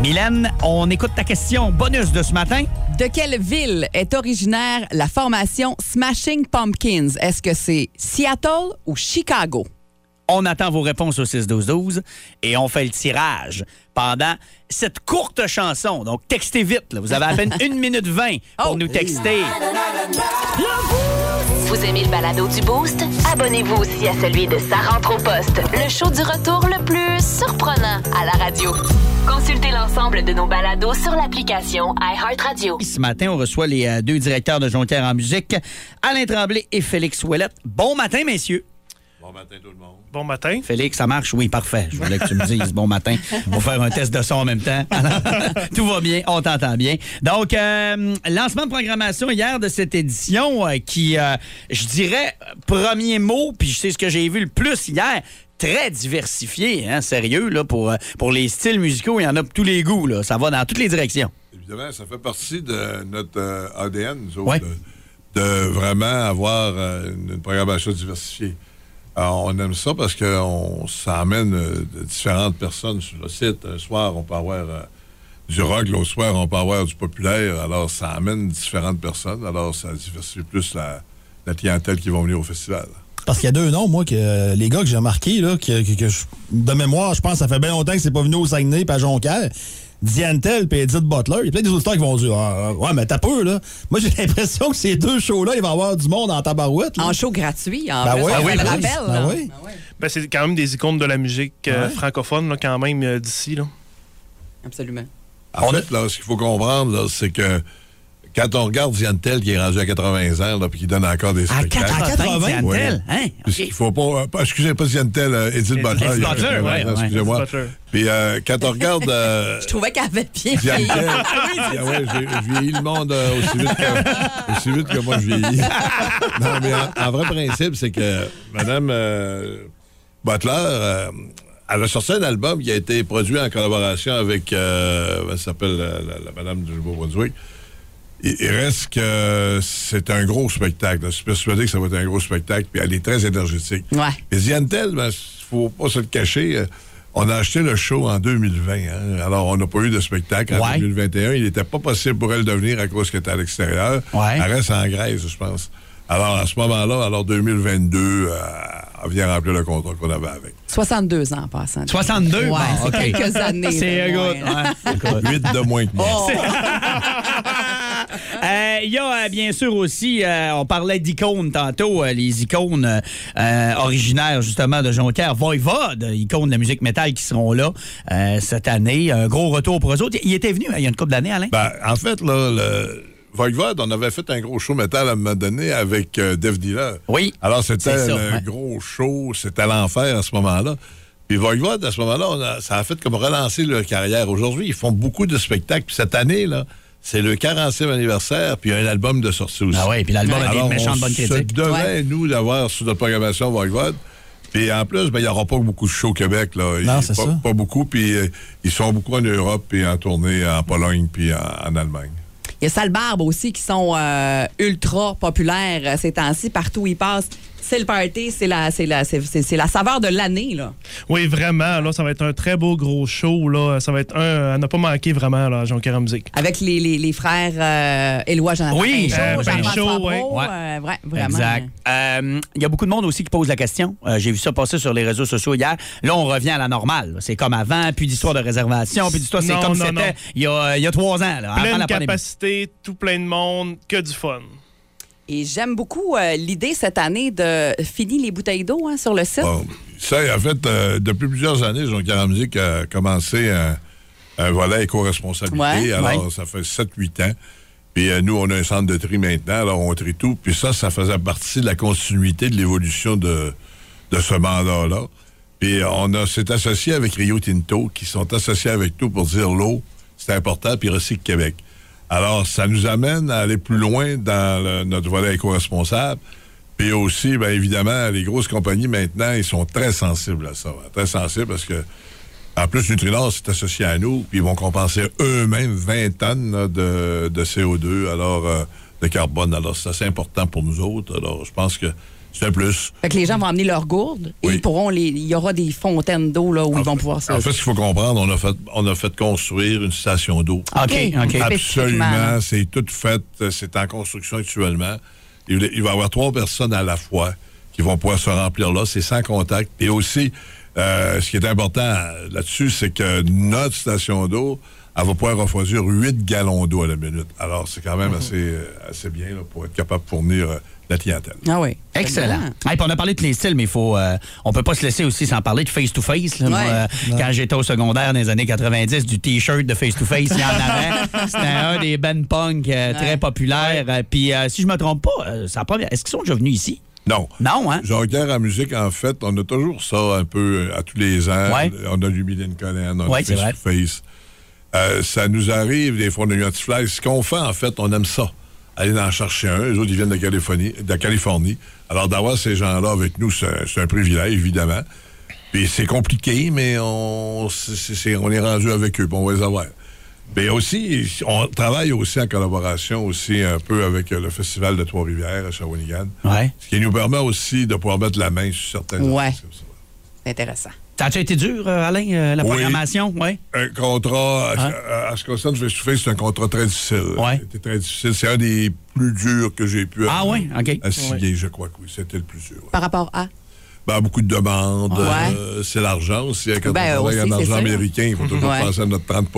Mylène, on écoute ta question bonus de ce matin. De quelle ville est originaire la formation Smashing Pumpkins? Est-ce que c'est Seattle ou Chicago? On attend vos réponses au 6-12-12 et on fait le tirage pendant cette courte chanson. Donc, textez vite. là. Vous avez à peine 1 minute 20 pour Oh. nous texter. Vous aimez le balado du Boost? Abonnez-vous aussi à celui de Sa rentre au poste, le show du retour le plus surprenant à la radio. Consultez l'ensemble de nos balados sur l'application iHeartRadio. Ce matin, on reçoit les euh, deux directeurs de Jonquière en musique, Alain Tremblay et Félix Ouellette. Bon matin, messieurs. Bon matin tout le monde. Bon matin. Félix, ça marche? Oui, parfait. Je voulais que tu me dises bon matin. On va faire un test de son en même temps. Alors, tout va bien, on t'entend bien. Donc, euh, lancement de programmation hier de cette édition euh, qui, euh, je dirais, premier mot, puis je sais ce que j'ai vu le plus hier, très diversifié, hein, sérieux, là, pour, euh, pour les styles musicaux, il y en a pour tous les goûts, là. Ça va dans toutes les directions. Évidemment, ça fait partie de notre euh, ADN, nous autres, Ouais. de, de vraiment avoir euh, une, programmation diversifiée. Alors, on aime ça parce que on, ça amène euh, de différentes personnes sur le site. Un soir, on peut avoir du rock, l'autre soir, on peut avoir du populaire. Alors, ça amène différentes personnes. Alors, ça diversifie plus la, la clientèle qui va venir au festival. Parce qu'il y a deux noms, moi, que euh, les gars que j'ai marqués, là, que, que- que je- de mémoire, je pense que ça fait bien longtemps que c'est pas venu au Saguenay et à Jonquière. Diane Tell et Edith Butler. Il y a plein des auditeurs qui vont dire Ah, Ouais, mais t'as peu, là. Moi, j'ai l'impression que ces deux shows-là, il va y avoir du monde en tabarouette. là. En show gratuit, en Ben plus, ouais, on ben le oui, rappelle. ben là. oui. Ben, c'est quand même des icônes de la musique euh, Ouais. francophone, là, quand même, euh, d'ici. là. Absolument. En fait, là, ce qu'il faut comprendre, là, c'est que quand on regarde Ziantel qui est rendu à 80 ans, là, puis qui donne encore des À spectacles. 80, 80, Diantel, ouais. hein? Il faut pas. euh, pas- excusez pas Ziantel, euh, Edith Butler. a Butler, 80 ans, ouais, ouais. Excusez-moi. Edith. Puis euh, quand on regarde. euh, Je trouvais qu'elle avait bien Diantel, vieilli. ah ouais, je vieillis le monde euh, aussi, vite que, aussi vite que moi je vieillis. non, mais en, en vrai principe, c'est que Mme euh, Butler, euh, elle a sorti un album qui a été produit en collaboration avec, euh, elle s'appelle la, la- la Madame du Nouveau-Brunswick. Il, il reste que c'est un gros spectacle. Je suis persuadé que ça va être un gros spectacle, puis elle est très énergétique. Ouais. Et Ziantel, ben, faut pas se le cacher, euh, on a acheté le show en 2020. hein. Alors, on n'a pas eu de spectacle en Ouais. 2021. Il n'était pas possible pour elle de venir à cause qu'elle était à l'extérieur. Ouais. Elle reste en Grèce, je pense. Alors, à ce moment-là, alors 2022, euh, elle vient remplir le contrat qu'on avait avec. 62 ans en passant. 62? Ouais, Bon, c'est OK. quelques années. C'est de good. moins, hein. Ouais, écoute. 8 de moins que moi. Oh. Euh, Il y a euh, bien sûr aussi, euh, on parlait d'icônes tantôt, les icônes originaires justement de Jonquière, Voivode, icônes de la musique métal qui seront là cette année. Un gros retour pour eux autres. Il était venu hein, il y a une couple d'années, Alain? Ben, en fait, là, le- Voivode, on avait fait un gros show métal à un moment donné avec euh, Dave Dealer. Oui. Alors, c'était un ouais. gros show, c'était l'enfer à ce moment-là. Puis Voivode, à ce moment-là, ça a fait comme relancer leur carrière. Aujourd'hui, ils font beaucoup de spectacles. Puis cette année, là, c'est le 40e anniversaire, puis il y a un album de sortie aussi. Ah ouais, puis l'album a des Alors, méchantes on bonnes se critiques. devait, Ouais. nous, d'avoir sur notre programmation Voivode. Puis en plus, ben, il n'y aura pas beaucoup de shows au Québec. Là. Non, c'est pas, ça. pas beaucoup. Puis euh, ils sont beaucoup en Europe, puis en tournée en Pologne, puis en, en Allemagne. Il y a Sale Barbe aussi qui sont euh, ultra populaires euh, ces temps-ci. Partout où ils passent, c'est le party, c'est la, c'est la, c'est, la saveur de l'année. là. Oui, vraiment. Là, ça va être un très beau gros show. Là. Ça va être un à ne pas manquer vraiment là, à en musique. Avec les, les, les frères euh, Éloi Jonathan Oui, Pinchot, euh, ouais. Euh, vra- vraiment. Exact. Euh, Il y a beaucoup de monde aussi qui pose la question. Euh, J'ai vu ça passer sur les réseaux sociaux hier. Là, on revient à la normale. C'est comme avant, plus d'histoire de réservation, plus d'histoire. C'est comme c'était il y a, il y a trois ans, là, avant Pleine pandémie. capacité, tout plein de monde, que du fun. Et j'aime beaucoup euh, l'idée cette année de finir les bouteilles d'eau hein, sur le site. Bon, ça, en fait, euh, depuis plusieurs années, en musique a commencé un, un volet éco-responsabilité. Ouais, alors, ouais. ça fait 7-8 ans. Puis euh, nous, on a un centre de tri maintenant, alors on trie tout. Puis ça, ça faisait partie de la continuité de l'évolution de, de ce mandat-là. Puis on a s'est associé avec Rio Tinto, qui sont associés avec nous pour dire l'eau, c'est important, puis Recycle Québec. Alors, ça nous amène à aller plus loin dans le- notre volet éco-responsable. Puis aussi, bien évidemment, les grosses compagnies maintenant, ils sont très sensibles à ça. Très sensibles parce que, en plus, Nutrinor s'est associé à nous, puis ils vont compenser eux-mêmes 20 tonnes là, de, de CO2, alors euh, de carbone. Alors, c'est assez important pour nous autres. Alors, je pense que c'est un plus. Fait que les gens vont amener leurs gourdes et ils pourront les. Il y aura des fontaines d'eau là, où ils vont pouvoir se. En fait, ce qu'il faut comprendre, on a fait, on a fait construire une station d'eau. OK, OK. Absolument. C'est tout fait. C'est en construction actuellement. Il, il va y avoir trois personnes à la fois qui vont pouvoir se remplir là. C'est sans contact. Et aussi, euh, ce qui est important là-dessus, c'est que notre station d'eau, elle va pouvoir refroidir 8 gallons d'eau à la minute. Alors, c'est quand même assez, euh, assez bien là, pour être capable de fournir euh, la clientèle. Ah oui. Excellent. Hey, on a parlé de les styles, mais il faut, euh, on peut pas se laisser aussi sans parler de face-to-face. là. Moi, Ouais. euh, quand j'étais au secondaire dans les années 90, du T-shirt de face-to-face, il y en avait. C'était un des bands punk euh, très populaires. Puis euh, si je me trompe pas, euh, c'est la première- est-ce qu'ils sont déjà venus ici? Non. Non, hein? Jonquière en musique, en fait, on a toujours ça un peu à tous les ans. Ouais. On a du Million Conan, on a Ouais, Face to Face. Euh, ça nous arrive, des fois, on a eu un petit. Ce qu'on fait, en fait, on aime ça. Aller en chercher un. Les autres, ils viennent de Californie. De Californie. Alors, d'avoir ces gens-là avec nous, c'est un- privilège, évidemment. Puis c'est compliqué, mais on, est rendu avec eux, puis on va les avoir. Mais aussi, on travaille aussi en collaboration aussi un peu avec euh, le Festival de Trois-Rivières à Shawinigan. Ouais. Ce qui nous permet aussi de pouvoir mettre la main sur certaines Ouais. C'est intéressant. Ça a-tu été dur, euh, Alain, euh, la Oui. programmation? Oui. Un contrat, à, Hein? à- à ce qui concerne to Face, c'est un contrat très difficile. Ouais. C'était très difficile. C'est un des plus durs que j'ai pu Ah oui? OK. à signer, je crois que oui. C'était le plus dur. Par rapport à? Ben, beaucoup de demandes. Ouais. euh, c'est l'argent aussi. Quand Ben, on travaille en argent américain, il faut toujours Ouais. penser à notre 30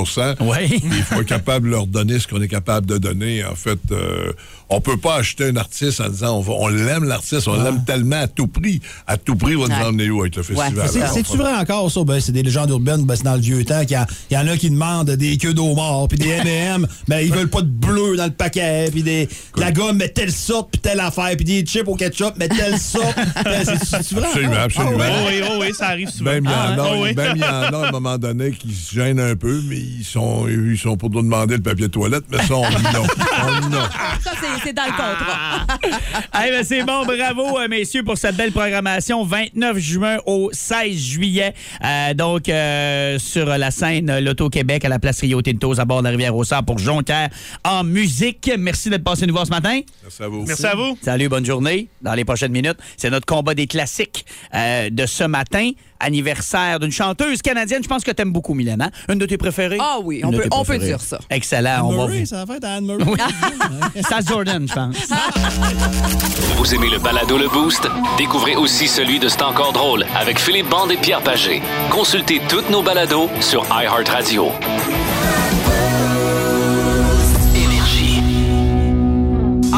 Oui. Il faut être capable de leur donner ce qu'on est capable de donner. En fait, euh, on peut pas acheter un artiste en disant on, va- on l'aime l'artiste, on l'aime tellement à tout prix. À tout prix, on va nous Ouais. emmener où avec le festival? C'est-tu vrai encore, ça? Ben, c'est des légendes urbaines, ben, c'est dans le vieux temps qu'il y, a- il y en a qui demandent des queues d'eau mort, puis des M&M, mais ils veulent pas de bleu dans le paquet, puis des, de la gomme, mais telle sorte, puis telle affaire, puis des chips au ketchup, mais telle sorte. Ben, c'est- C'est-tu vrai? Absolument. Ah ouais? Oh oui, oh oui, ça arrive souvent. Même il y en Ah, a, oh oui. même il y en a à un moment donné qui se gênent un peu, mais ils sont, ils sont pour nous demander le papier de toilette, mais ça, on dit non. On dit non. Ça, c'est- c'est dans le contrat. Eh ben, c'est bon, bravo, euh, messieurs, pour cette belle programmation. 29 juin au 16 juillet. Euh, donc, euh, sur la scène L'Auto-Québec à la place Rio Tintos à bord de la rivière au pour Jonquière en musique. Merci d'être passé nous voir ce matin. Merci à vous. Merci à vous. Salut, bonne journée. Dans les prochaines minutes, c'est notre combat des classiques euh, de ce matin. Anniversaire d'une chanteuse canadienne. Je pense que t'aimes beaucoup, Mylène. hein? Une de tes préférées? Ah oui, on peut- on peut dire ça. Excellent. On va Murray, vous... ça va être Anne Murray. Oui. Stas Jordan, je pense. Vous aimez le balado Le Boost? Découvrez aussi celui de C'est encore drôle avec Philippe Bande et Pierre Pagé. Consultez toutes nos balados sur iHeartRadio.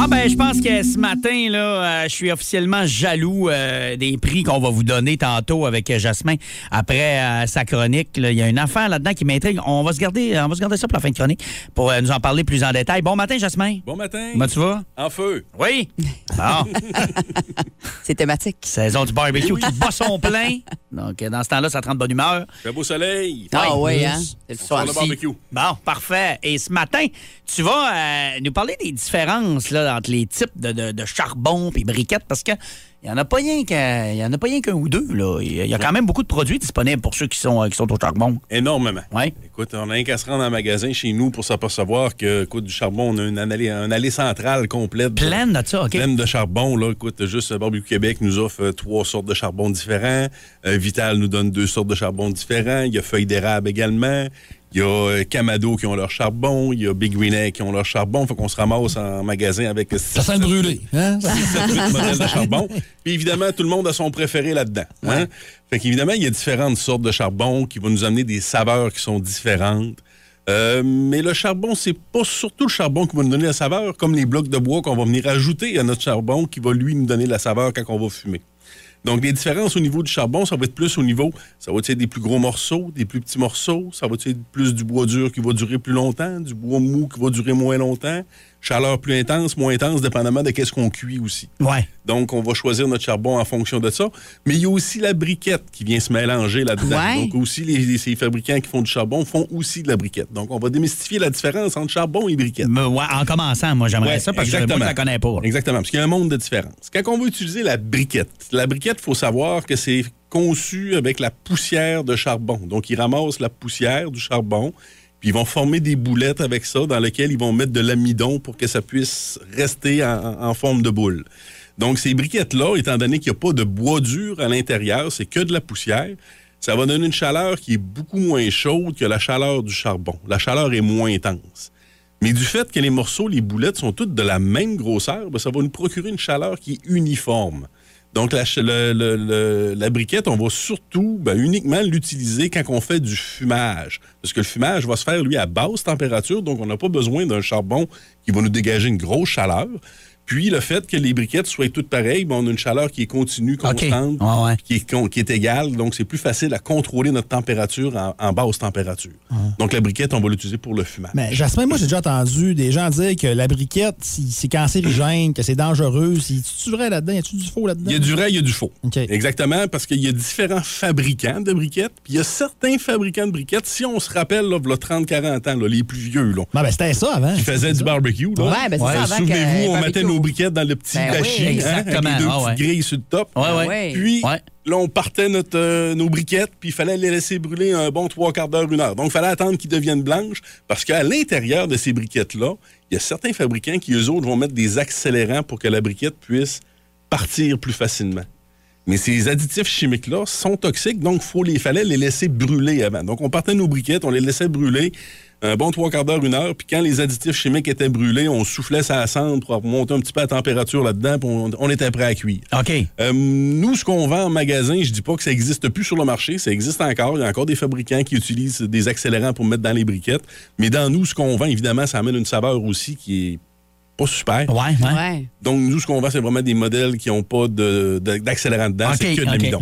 Ah ben, je pense que ce matin, là, euh, je suis officiellement jaloux euh, des prix qu'on va vous donner tantôt avec euh, Jasmin après euh, sa chronique. là. Il y a une affaire là-dedans qui m'intrigue. On va se garder, on va se garder ça pour la fin de chronique pour euh, nous en parler plus en détail. Bon matin, Jasmin. Bon matin. Comment tu vas? En feu. Oui. Bon. C'est thématique. Saison du barbecue qui bat son plein. Donc, dans ce temps-là, ça te rend de bonne humeur. Fait beau soleil. Ah Ouais. oui, hein? C'est le soir. le barbecue. Bon, parfait. Et ce matin, tu vas euh, nous parler des différences là, entre les types de, de- de charbon et briquettes parce que il n'y en a pas rien qu'un il y en a pas rien qu'un ou deux. Là. Il y a- quand même beaucoup de produits disponibles pour ceux qui sont, euh, qui sont au charbon. Énormément. Ouais. Écoute, on a un qu'à se rendre dans un magasin chez nous pour s'apercevoir que, écoute, du charbon, on a une allée, une allée centrale complète. Pleine de ça, OK? Pleine de charbon, là. Écoute, juste euh, Barbecue Québec nous offre euh, trois sortes de charbon différents. Euh, Vital nous donne deux sortes de charbon différents. Il y a Feuille d'érable également. Il y a euh, Camado qui ont leur charbon. Il y a Big Green Egg qui ont leur charbon. Faut qu'on se ramasse en magasin avec... Ça sent le brûlé. Hein? 7-8 modèles de charbon. Puis évidemment, tout le monde a son préféré là-dedans. Hein? Fait qu'évidemment, il y a différentes sortes de charbon qui vont nous amener des saveurs qui sont différentes. Euh, mais le charbon, c'est pas surtout le charbon qui va nous donner la saveur, comme les blocs de bois qu'on va venir ajouter à notre charbon qui va lui nous donner la saveur quand on va fumer. Donc, les différences au niveau du charbon, ça va être plus au niveau, ça va être des plus gros morceaux, des plus petits morceaux, ça va être plus du bois dur qui va durer plus longtemps, du bois mou qui va durer moins longtemps, chaleur plus intense, moins intense, dépendamment de qu'est-ce qu'on cuit aussi. Ouais. Donc, on va choisir notre charbon en fonction de ça. Mais il y a aussi la briquette qui vient se mélanger là-dedans. Ouais. Donc, aussi, les, ces fabricants qui font du charbon font aussi de la briquette. Donc, on va démystifier la différence entre charbon et briquette. Mais ouais, en commençant, moi, j'aimerais Ouais, ça parce que moi, je la connais pas. Exactement, parce qu'il y a un monde de différence. Quand on veut utiliser la briquette, la briquette, il faut savoir que c'est conçu avec la poussière de charbon. Donc, ils ramassent la poussière du charbon, puis ils vont former des boulettes avec ça dans lesquelles ils vont mettre de l'amidon pour que ça puisse rester en, forme de boule. Donc, ces briquettes-là, étant donné qu'il n'y a pas de bois dur à l'intérieur, c'est que de la poussière, ça va donner une chaleur qui est beaucoup moins chaude que la chaleur du charbon. La chaleur est moins intense. Mais du fait que les morceaux, les boulettes sont toutes de la même grosseur, ben, ça va nous procurer une chaleur qui est uniforme. Donc, la, briquette, on va surtout, ben, uniquement l'utiliser quand on fait du fumage. Parce que le fumage va se faire, lui, à basse température, donc on n'a pas besoin d'un charbon qui va nous dégager une grosse chaleur. Puis, le fait que les briquettes soient toutes pareilles, ben, on a une chaleur qui est continue, constante, Ouais, ouais. qui, est, qui est égale. Donc, c'est plus facile à contrôler notre température en, en basse température. Donc, la briquette, on va l'utiliser pour le fumage. Mais Jasmin, moi, j'ai déjà entendu des gens dire que la briquette, si- c'est cancérigène, que c'est dangereux. Si tu vrai là-dedans? Y a-tu du faux là-dedans? Il y a du vrai, il y a du faux. Exactement, parce qu'il y a différents fabricants de briquettes. Puis il y a certains fabricants de briquettes, si on se rappelle, là, v'là 30-40 ans, là, les plus vieux, là, ben, c'était ça avant. qui faisaient du barbecue. Là. Ouais, ben, c'est ça, avant Souvenez-vous, on mettait nos briquettes dans le petit Ben oui, hein, avec les deux Ah, petites ouais. grilles sur le top. Ouais, ouais. Ouais. Puis, Ouais. là, on partait notre, euh, nos briquettes, puis il fallait les laisser brûler un bon trois quarts d'heure, une heure. Donc, il fallait attendre qu'ils deviennent blanches, parce qu'à l'intérieur de ces briquettes-là, il y a certains fabricants qui, eux autres, vont mettre des accélérants pour que la briquette puisse partir plus facilement. Mais ces additifs chimiques-là sont toxiques, donc les fallait les laisser brûler avant. Donc, on partait nos briquettes, on les laissait brûler un bon trois quarts d'heure, une heure, puis quand les additifs chimiques étaient brûlés, on soufflait sa cendre pour monter un petit peu la température là-dedans, puis on, on était prêt à cuire. OK. Euh, nous, ce qu'on vend en magasin, je dis pas que ça existe plus sur le marché, ça existe encore. Il y a encore des fabricants qui utilisent des accélérants pour mettre dans les briquettes. Mais dans nous, ce qu'on vend, évidemment, ça amène une saveur aussi qui est pas super. Ouais, ouais. Ouais. Donc, nous, ce qu'on vend, c'est vraiment des modèles qui n'ont pas de- de- d'accélérant dedans. C'est que de l'amidon.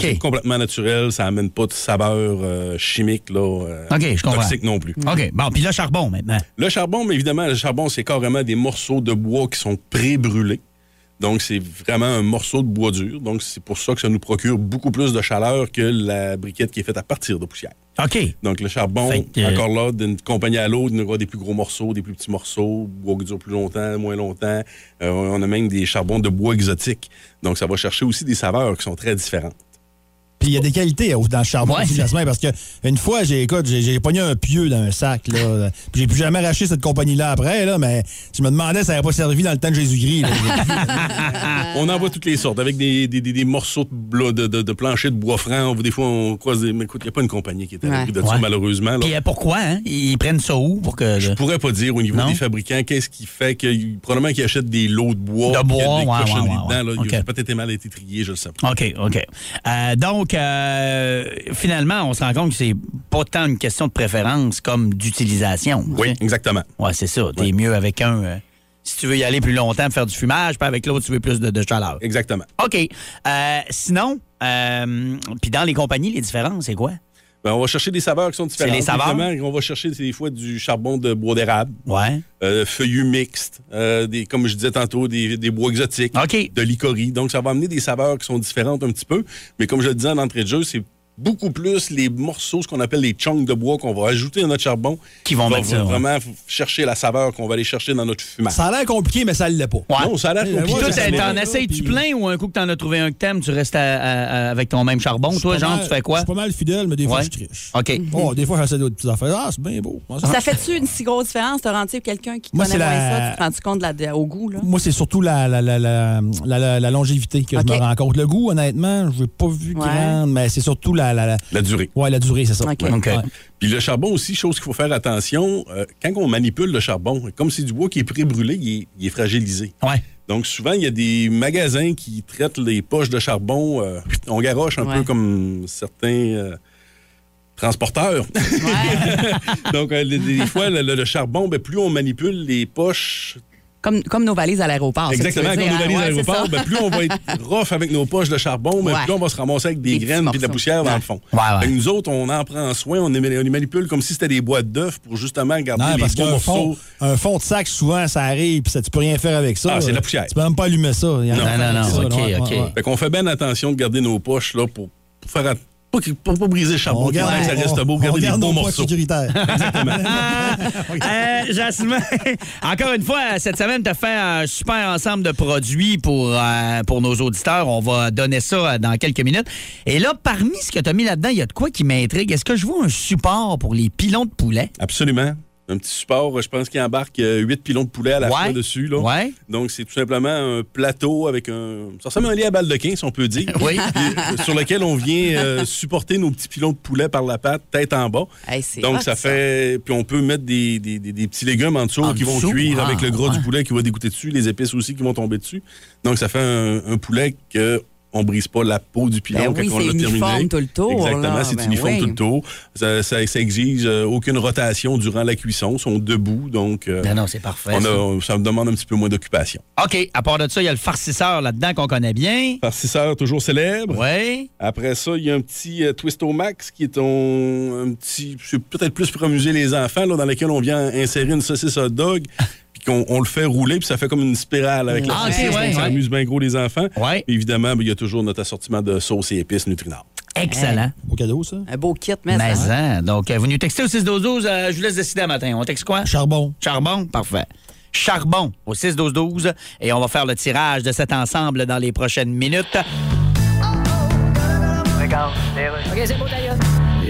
C'est complètement naturel. Ça amène pas de saveur euh, chimique, là, euh, OK, je comprends. toxique non plus. OK. Bon, puis le charbon maintenant. Le charbon, mais évidemment, le charbon, c'est carrément des morceaux de bois qui sont pré-brûlés. Donc, c'est vraiment un morceau de bois dur. Donc, c'est pour ça que ça nous procure beaucoup plus de chaleur que la briquette qui est faite à partir de poussière. OK. Donc, le charbon, que- encore là, d'une compagnie à l'autre, il y aura des plus gros morceaux, des plus petits morceaux, bois qui dure plus longtemps, moins longtemps. Euh, on a même des charbons de bois exotiques. Donc, ça va chercher aussi des saveurs qui sont très différentes. Puis il y a des qualités euh, dans le charbon Ouais. Jasmin, parce que une fois, j'ai écoute, j'ai j'ai pogné un pieu dans un sac. là. Puis j'ai plus jamais racheté cette compagnie-là après, là, mais je me demandais si ça n'avait pas servi dans le temps de Jésus-Christ. là. On en voit toutes les sortes, avec des, des- des- des morceaux de, de, de- de plancher de bois franc. On- Des fois, on croise des. Mais écoute, il n'y a pas une compagnie qui est à Ouais. de ça, malheureusement. là. Puis euh, pourquoi, hein? Ils prennent ça où pour que. Je pourrais pas dire au niveau Non? des fabricants qu'est-ce qui fait que probablement qu'ils achètent des lots de bois, De puis qu'il y a bois, des ouais, cochonneries ouais, ouais, dedans. là. ouais. Il a OK. peut-être été mal été trié, je le sais pas. OK, OK. Euh, donc, euh, finalement, on se rend compte que c'est pas tant une question de préférence comme d'utilisation. Oui, exactement. Ouais, c'est ça. T'es mieux avec un. euh, si tu veux y aller plus longtemps, faire du fumage, puis avec l'autre, tu veux plus de, de chaleur. Exactement. OK. Euh, sinon, puis dans les compagnies, les différences, c'est quoi? Ben, on va chercher des saveurs qui sont différentes. C'est les saveurs? Évidemment, On va chercher des fois du charbon de bois d'érable, Ouais. euh, feuillus mixtes, euh, des, comme je disais tantôt, des, des bois exotiques, OK. de l'icorie. Donc, ça va amener des saveurs qui sont différentes un petit peu. Mais comme je le disais en entrée de jeu, c'est beaucoup plus les morceaux, ce qu'on appelle les chunks de bois qu'on va ajouter dans notre charbon. Qui vont va mettre ça, ouais. vraiment chercher la saveur qu'on va aller chercher dans notre fumage. Ça a l'air compliqué, mais ça ne l'est pas. Ouais. Non, ça a l'air compliqué. Puis toi, t'en- essayes-tu puis- plein ou un coup que t'en as trouvé un que t'aimes, tu restes à- à- à- avec ton même charbon? Je suis Toi, genre, mal- tu fais Je quoi? suis pas mal fidèle, mais des fois, Ouais. je triche. OK. Oh, des fois, j'essaie d'autres petites affaires. Ah, c'est bien beau. Ça fait-tu une si grosse différence? T'as rendu quelqu'un qui Moi, connaît c'est moins la- ça? Tu te rends compte de la, de- au goût, là? Moi, c'est surtout la, la, la, la, la- la- la longévité que OK. je me rends compte. Le goût, honnêtement, je n'ai pas vu grande, mais c'est surtout la, la, la, La durée. ouais, la durée, c'est ça. Ouais. Ouais. Puis le charbon aussi, chose qu'il faut faire attention, euh, quand on manipule le charbon, comme c'est du bois qui est pré-brûlé, il est, il est fragilisé. Ouais. Donc souvent, il y a des magasins qui traitent les poches de charbon, euh, on garoche un Ouais. peu comme certains euh, transporteurs. Donc euh, des, des fois, le, le- le charbon, ben, plus on manipule les poches Comme, comme nos valises à l'aéroport. Exactement, comme dire, nous valises hein? à l'aéroport, ben, plus on va être rough avec nos poches de charbon, ben, Ouais. plus on va se ramasser avec des, graines et de la poussière dans le fond. Ouais, ouais. Fait que nous autres, on en prend soin, on, les- manipule comme si c'était des boîtes d'œufs pour justement garder Non, les parce fond, un fond de sac, souvent, ça arrive, puis ça, tu peux rien faire avec ça. Ah, c'est de la poussière. Tu peux même pas allumer ça. Il y Non, non, non, ça, OK, OK. ouais, ouais. Fait qu'on fait bien attention de garder nos poches là, pour, pour faire att- pas, pour pas briser le charbon, On garde, ça reste on- beau, garder des beaux morceaux. sécuritaires. Euh, Jasmin, encore une fois, cette semaine, tu as fait un super ensemble de produits pour, euh, pour nos auditeurs. On va donner ça euh, dans quelques minutes. Et là, parmi ce que tu as mis là-dedans, il y a de quoi qui m'intrigue. Est-ce que je vois un support pour les pilons de poulet? Absolument. Un petit support, je pense qu'il embarque euh, huit pilons de poulet à la Ouais. fois dessus. Là. Ouais. Donc, c'est tout simplement un plateau avec un. Ça ressemble à un lit à balle de 15, on peut dire. Oui. Puis, euh, sur lequel on vient euh, supporter nos petits pilons de poulet par la patte, tête en bas. Hey, Donc, ça fait. Puis, on peut mettre des, des- des- des petits légumes en dessous En qui vont dessous? cuire Ah, avec le gras ouais. du poulet qui va dégoûter dessus, les épices aussi qui vont tomber dessus. Donc, ça fait un, un poulet que. On brise pas la peau du pilon Ben quand on c'est l'a terminé. uniforme tout le tour, Exactement, c'est Ben uniforme oui. tout le tour. Ça, ça, ça exige euh, aucune rotation durant la cuisson. Ils sont debout, donc euh, Ben non, c'est parfait. on ça. a- ça me demande un petit peu moins d'occupation. OK. À part de ça, il y a le farcisseur là-dedans qu'on connaît bien. Farcisseur toujours célèbre. Oui. Après ça, il y a un petit euh, Twisto Max qui est ton, un petit, c'est peut-être plus pour amuser les enfants, là, dans lequel on vient insérer une saucisse hot dog, qu'on on le fait rouler, puis ça fait comme une spirale avec la Ah, ouais, donc ça ouais. amuse bien gros les enfants. Ouais. Puis évidemment, ben, il y a toujours notre assortiment de sauces et épices Nutrinor. Excellent. Beau cadeau, ça. Un beau kit, mais, Mais ça. hein, donc, euh, vous nous textez au 612 euh, je vous laisse décider un matin. On texte quoi? Charbon. Charbon? Parfait. Charbon au 6-12-12 et on va faire le tirage de cet ensemble dans les prochaines minutes. OK, c'est beau d'ailleurs.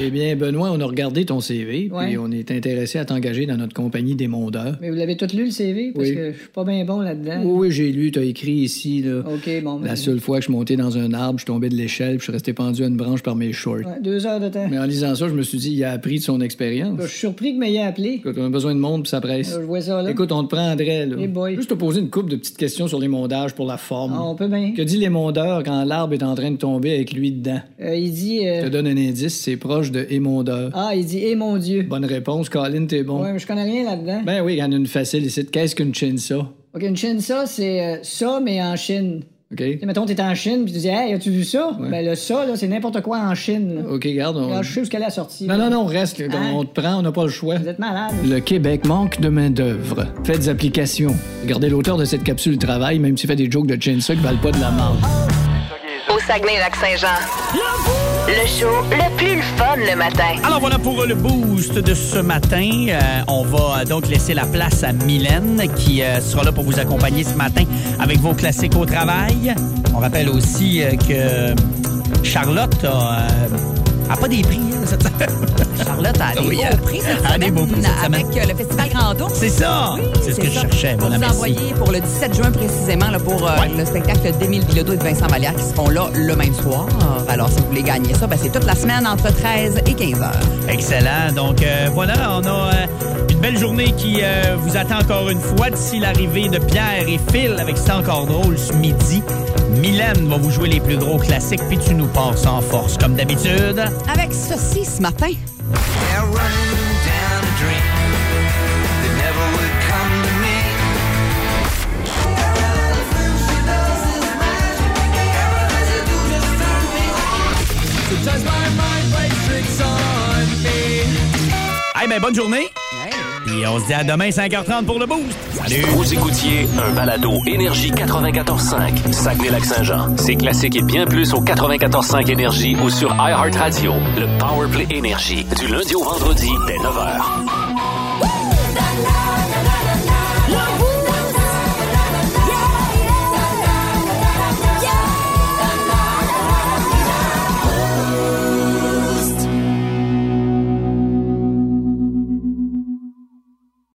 Eh bien, Benoît, on a regardé ton CV, Ouais. puis on est intéressé à t'engager dans notre compagnie des mondeurs. Mais vous l'avez tout lu, le CV? Parce Oui. que je suis pas bien bon là-dedans. Oui, oui, j'ai lu, t'as écrit ici, là. OK, bon. ben, La seule fois que je montais dans un arbre, je tombais de l'échelle, puis je suis resté pendu à une branche par mes shorts. ouais, deux heures de temps. Mais en lisant ça, je me suis dit, il a appris de son expérience. Je suis surpris que m'ayez appelé. Écoute, on a besoin de monde, puis ça presse. Euh, Je vois ça, là. Écoute, on te prend, André, là. Hey boy. Juste te poser une couple de petites questions sur les mondages pour la forme. Ah, on peut bien. Que dit les mondeurs quand l'arbre est en train de tomber avec lui dedans? Euh, il dit... euh, Je te donne un indice, c'est proche de émondeur. Ah, il dit « Eh, mon Dieu Bonne réponse, Colin, t'es ». bon. Ouais, mais je connais rien là-dedans. Ben oui, il y en a une facile ici. Qu'est-ce qu'une chinsa? OK, une Chine, ça, c'est euh, ça, mais en Chine. OK? Tu sais, mettons, t'es en Chine, puis tu dis « Hey, as-tu vu ça? Ouais. Ben, le ça, là, c'est n'importe quoi en Chine. là. OK, garde. on- je sais où ce qu'elle a sorti. Non, non, non, reste. Hein? On te prend, on n'a pas le choix. Vous êtes malade. Le Québec manque de main-d'œuvre. Faites application. Regardez l'auteur de cette capsule travail, même s'il fait des jokes de chinsa qui valent pas de la marge. Au Saguenay-Lac-Saint-Jean. Le show le plus fun le matin. Alors voilà pour le boost de ce matin. Euh, on va euh, donc laisser la place à Mylène qui euh, sera là pour vous accompagner ce matin avec vos classiques au travail. On rappelle aussi que Charlotte a, a pas des prix hein, cette semaine. Charlotte a des Oui, beaux elle- prix cette elle a des semaine, beaux prix cette avec euh, le Festival Grando. C'est ça. C'est ce que je ça. cherchais. On Voilà, vous merci. envoyer pour le 17 juin précisément là, pour euh, Ouais. le spectacle d'Émile Bilodeau et de Vincent Vallière qui seront là le même soir. Alors, si vous voulez gagner ça, ben, c'est toute la semaine entre 13 et 15 heures. Excellent. Donc euh, voilà, on a euh, une belle journée qui euh, vous attend encore une fois d'ici l'arrivée de Pierre et Phil avec C'est encore drôle ce midi. Mylène va vous jouer les plus gros classiques, puis tu nous passes en force comme d'habitude avec ceci ce matin. Hey, ben bonne journée. Et on se dit à demain 5h30 pour le boost. Salut. Vous écoutiez un balado Énergie 94.5, Saguenay-Lac-Saint-Jean. C'est classique et bien plus au 94.5 Énergie ou sur iHeartRadio. Le Powerplay Énergie, du lundi au vendredi dès 9h.